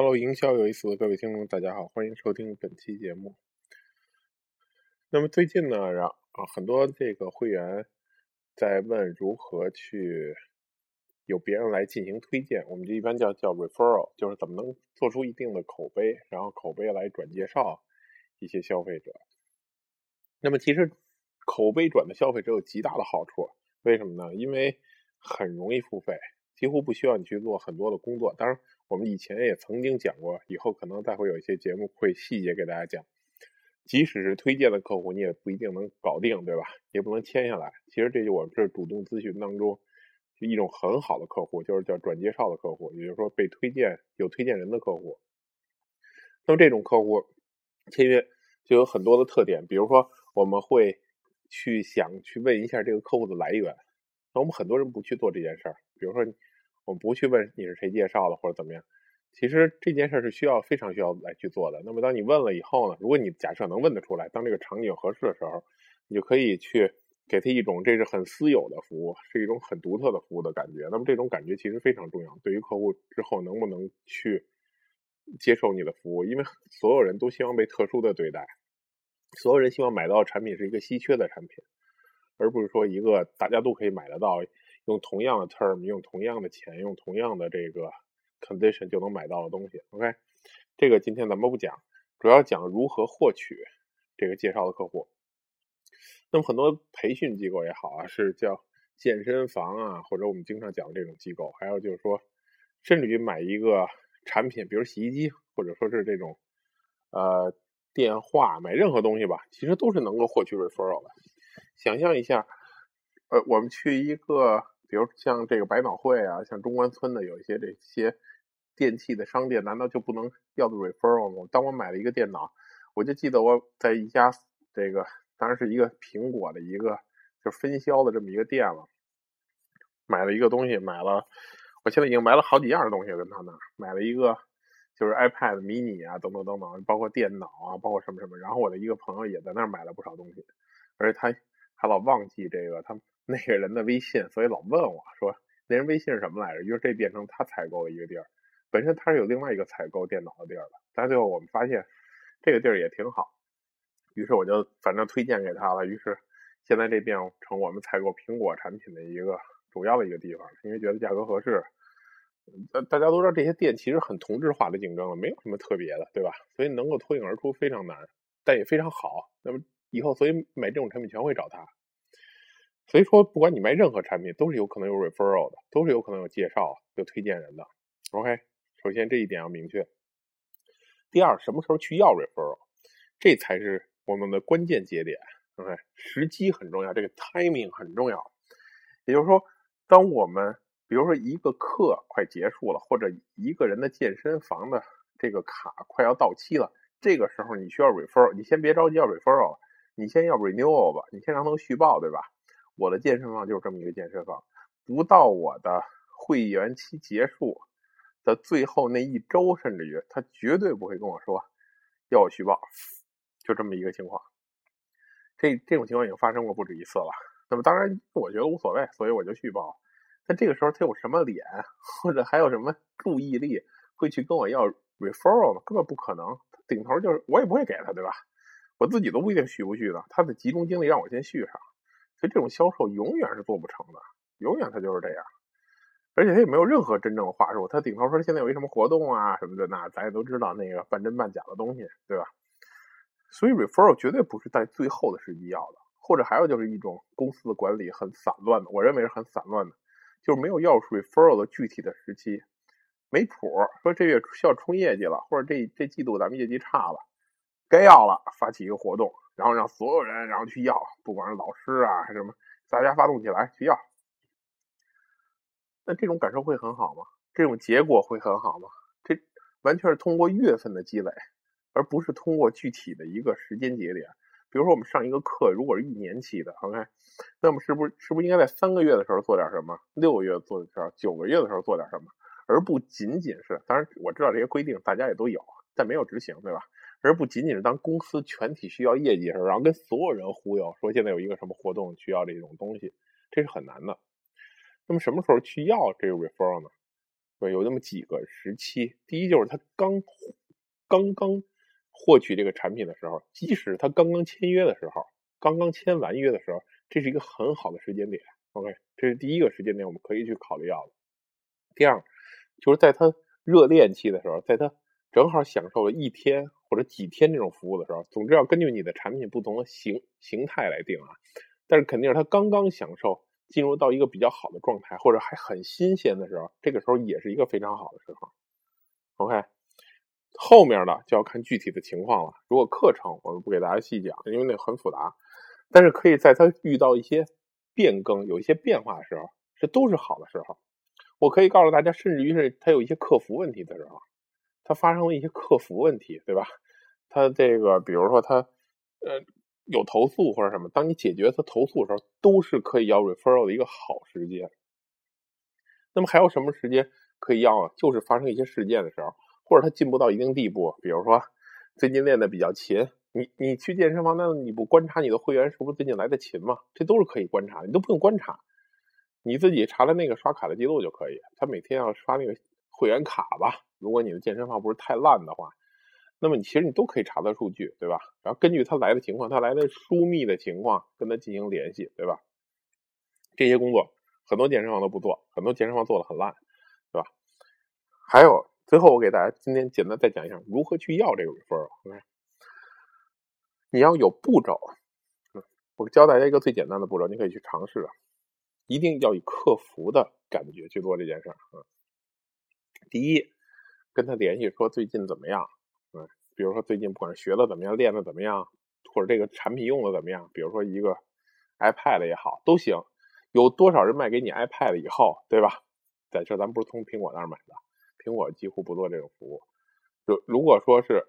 Hello，营销有意思的各位听众，大家好，欢迎收听本期节目。那么最近呢，让啊很多这个会员在问如何去有别人来进行推荐，我们这一般叫叫 referral，就是怎么能做出一定的口碑，然后口碑来转介绍一些消费者。那么其实口碑转的消费者有极大的好处，为什么呢？因为很容易付费，几乎不需要你去做很多的工作。当然。我们以前也曾经讲过，以后可能再会有一些节目会细节给大家讲。即使是推荐的客户，你也不一定能搞定，对吧？也不能签下来。其实这就我们是主动咨询当中就一种很好的客户，就是叫转介绍的客户，也就是说被推荐有推荐人的客户。那么这种客户签约就有很多的特点，比如说我们会去想去问一下这个客户的来源。那我们很多人不去做这件事儿，比如说。我们不去问你是谁介绍的或者怎么样，其实这件事是需要非常需要来去做的。那么当你问了以后呢，如果你假设能问得出来，当这个场景合适的时候，你就可以去给他一种这是很私有的服务，是一种很独特的服务的感觉。那么这种感觉其实非常重要，对于客户之后能不能去接受你的服务，因为所有人都希望被特殊的对待，所有人希望买到的产品是一个稀缺的产品，而不是说一个大家都可以买得到。用同样的 term，用同样的钱，用同样的这个 condition 就能买到的东西。OK，这个今天咱们不讲，主要讲如何获取这个介绍的客户。那么很多培训机构也好啊，是叫健身房啊，或者我们经常讲的这种机构，还有就是说，甚至于买一个产品，比如洗衣机，或者说是这种呃电话，买任何东西吧，其实都是能够获取 referral 的。想象一下，呃，我们去一个。比如像这个百脑汇啊，像中关村的有一些这些电器的商店，难道就不能要的 referral 吗？当我买了一个电脑，我就记得我在一家这个当然是一个苹果的一个就分销的这么一个店了，买了一个东西，买了，我现在已经买了好几样东西跟他那买了一个就是 iPad mini 啊，等等等等，包括电脑啊，包括什么什么。然后我的一个朋友也在那儿买了不少东西，而且他还老忘记这个他。那个人的微信，所以老问我说那人微信是什么来着？于是这变成他采购的一个地儿。本身他是有另外一个采购电脑的地儿的，但最后我们发现这个地儿也挺好，于是我就反正推荐给他了。于是现在这变成我们采购苹果产品的一个主要的一个地方，因为觉得价格合适。大大家都知道这些店其实很同质化的竞争了，没有什么特别的，对吧？所以能够脱颖而出非常难，但也非常好。那么以后所以买这种产品全会找他。所以说，不管你卖任何产品，都是有可能有 referral 的，都是有可能有介绍、有推荐人的。OK，首先这一点要明确。第二，什么时候去要 referral，这才是我们的关键节点。OK，时机很重要，这个 timing 很重要。也就是说，当我们比如说一个课快结束了，或者一个人的健身房的这个卡快要到期了，这个时候你需要 referral，你先别着急要 referral，你先要 renewal 吧，你先让他们续报，对吧？我的健身房就是这么一个健身房，不到我的会员期结束的最后那一周，甚至于他绝对不会跟我说要我续报，就这么一个情况。这这种情况已经发生过不止一次了。那么当然，我觉得无所谓，所以我就续报。但这个时候他有什么脸，或者还有什么注意力，会去跟我要 referral 呢？根本不可能。顶头就是我也不会给他，对吧？我自己都不一定续不续的。他的集中精力让我先续上。所以这种销售永远是做不成的，永远他就是这样，而且他也没有任何真正的话术。他顶头说现在有一什么活动啊什么的，那咱也都知道那个半真半假的东西，对吧？所以 referral 绝对不是在最后的时机要的，或者还有就是一种公司的管理很散乱的，我认为是很散乱的，就是没有要 referral 的具体的时期，没谱。说这月需要冲业绩了，或者这这季度咱们业绩差了，该要了，发起一个活动。然后让所有人，然后去要，不管是老师啊还是什么，大家发动起来去要。那这种感受会很好吗？这种结果会很好吗？这完全是通过月份的积累，而不是通过具体的一个时间节点。比如说我们上一个课，如果是一年期的，OK，那么是不是是不是应该在三个月的时候做点什么，六个月做点，九个月的时候做点什么，而不仅仅是，当然我知道这些规定大家也都有，但没有执行，对吧？而不仅仅是当公司全体需要业绩的时候，然后跟所有人忽悠说现在有一个什么活动需要这种东西，这是很难的。那么什么时候去要这个 referral 呢？对，有那么几个时期。第一就是他刚刚刚获取这个产品的时候，即使他刚刚签约的时候，刚刚签完约的时候，这是一个很好的时间点。OK，这是第一个时间点，我们可以去考虑要的。第二，就是在他热恋期的时候，在他正好享受了一天或者几天这种服务的时候，总之要根据你的产品不同的形形态来定啊。但是肯定是他刚刚享受。进入到一个比较好的状态，或者还很新鲜的时候，这个时候也是一个非常好的时候。OK，后面的就要看具体的情况了。如果课程我们不给大家细讲，因为那很复杂。但是可以在他遇到一些变更、有一些变化的时候，这都是好的时候。我可以告诉大家，甚至于是他有一些客服问题的时候，他发生了一些客服问题，对吧？他这个，比如说他，呃。有投诉或者什么，当你解决他投诉的时候，都是可以要 referral 的一个好时间。那么还有什么时间可以要啊？就是发生一些事件的时候，或者他进步到一定地步，比如说最近练的比较勤，你你去健身房，那你不观察你的会员是不是最近来的勤吗？这都是可以观察，你都不用观察，你自己查了那个刷卡的记录就可以。他每天要刷那个会员卡吧？如果你的健身房不是太烂的话。那么你其实你都可以查到数据，对吧？然后根据他来的情况，他来的疏密的情况，跟他进行联系，对吧？这些工作很多健身房都不做，很多健身房做的很烂，对吧？还有最后我给大家今天简单再讲一下如何去要这个 referral。你要有步骤，我教大家一个最简单的步骤，你可以去尝试啊。一定要以客服的感觉去做这件事儿啊。第一，跟他联系说最近怎么样。嗯，比如说最近不管是学的怎么样，练的怎么样，或者这个产品用的怎么样，比如说一个 iPad 也好，都行。有多少人卖给你 iPad 以后，对吧？在这咱不是从苹果那儿买的，苹果几乎不做这种服务。就如果说是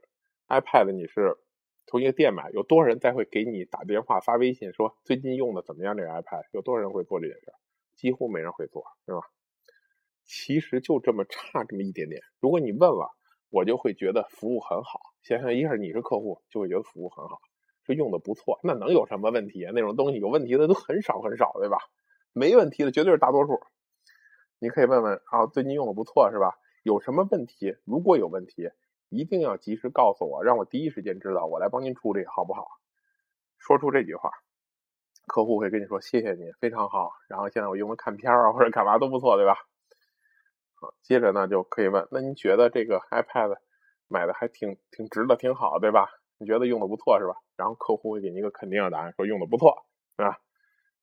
iPad，你是从一个店买，有多少人再会给你打电话、发微信说最近用的怎么样？这个 iPad 有多少人会做这件事？几乎没人会做，是吧？其实就这么差这么一点点。如果你问了。我就会觉得服务很好。想想一下，你是客户，就会觉得服务很好，说用的不错。那能有什么问题啊？那种东西有问题的都很少很少，对吧？没问题的绝对是大多数。你可以问问啊，最近用的不错是吧？有什么问题？如果有问题，一定要及时告诉我，让我第一时间知道，我来帮您处理，好不好？说出这句话，客户会跟你说谢谢你，非常好。然后现在我用的看片啊或者干嘛都不错，对吧？好，接着呢就可以问，那您觉得这个 iPad 买的还挺挺值的，挺好，对吧？你觉得用的不错是吧？然后客户会给您一个肯定的答案，说用的不错，是吧？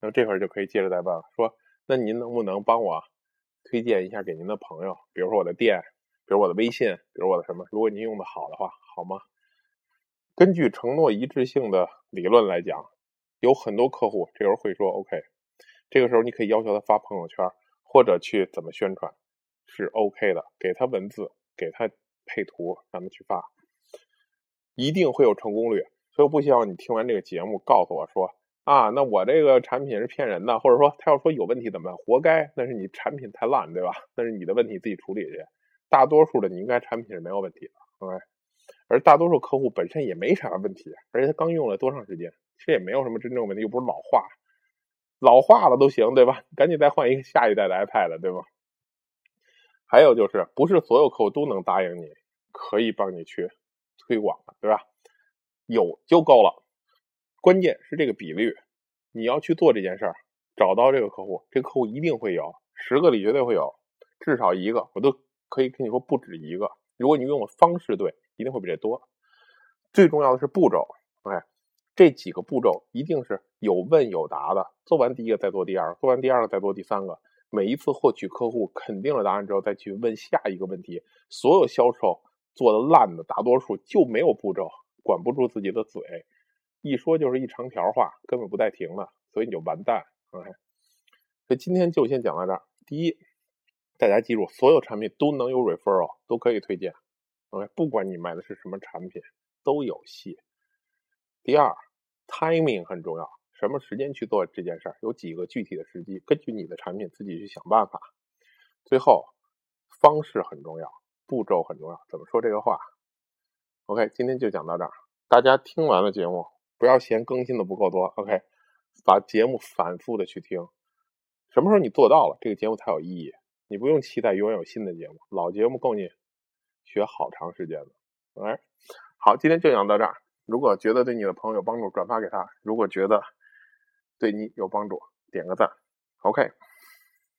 那这会儿就可以接着再问了，说那您能不能帮我推荐一下给您的朋友，比如说我的店，比如我的微信，比如我的什么？如果您用的好的话，好吗？根据承诺一致性的理论来讲，有很多客户这时候会说 OK，这个时候你可以要求他发朋友圈，或者去怎么宣传。是 OK 的，给他文字，给他配图，让他去发，一定会有成功率。所以我不希望你听完这个节目告诉我说啊，那我这个产品是骗人的，或者说他要说有问题怎么办？活该，那是你产品太烂，对吧？那是你的问题，自己处理去。大多数的你应该产品是没有问题的，OK。而大多数客户本身也没啥问题，而且他刚用了多长时间，其实也没有什么真正问题，又不是老化，老化了都行，对吧？赶紧再换一个下一代的 iPad，对吧？还有就是，不是所有客户都能答应你，可以帮你去推广的，对吧？有就够了，关键是这个比率，你要去做这件事儿，找到这个客户，这个客户一定会有，十个里绝对会有，至少一个，我都可以跟你说不止一个。如果你用的方式对，一定会比这多。最重要的是步骤，哎，这几个步骤一定是有问有答的，做完第一个再做第二个，做完第二个再做第三个。每一次获取客户肯定了答案之后，再去问下一个问题。所有销售做的烂的，大多数就没有步骤，管不住自己的嘴，一说就是一长条话，根本不带停的，所以你就完蛋。OK，所以今天就先讲到这儿。第一，大家记住，所有产品都能有 referral，都可以推荐。OK，不管你卖的是什么产品，都有戏。第二，timing 很重要。什么时间去做这件事儿？有几个具体的时机，根据你的产品自己去想办法。最后，方式很重要，步骤很重要。怎么说这个话？OK，今天就讲到这儿。大家听完了节目，不要嫌更新的不够多。OK，把节目反复的去听。什么时候你做到了，这个节目才有意义。你不用期待永远有新的节目，老节目够你学好长时间的。哎，好，今天就讲到这儿。如果觉得对你的朋友有帮助，转发给他；如果觉得对你有帮助，点个赞。OK。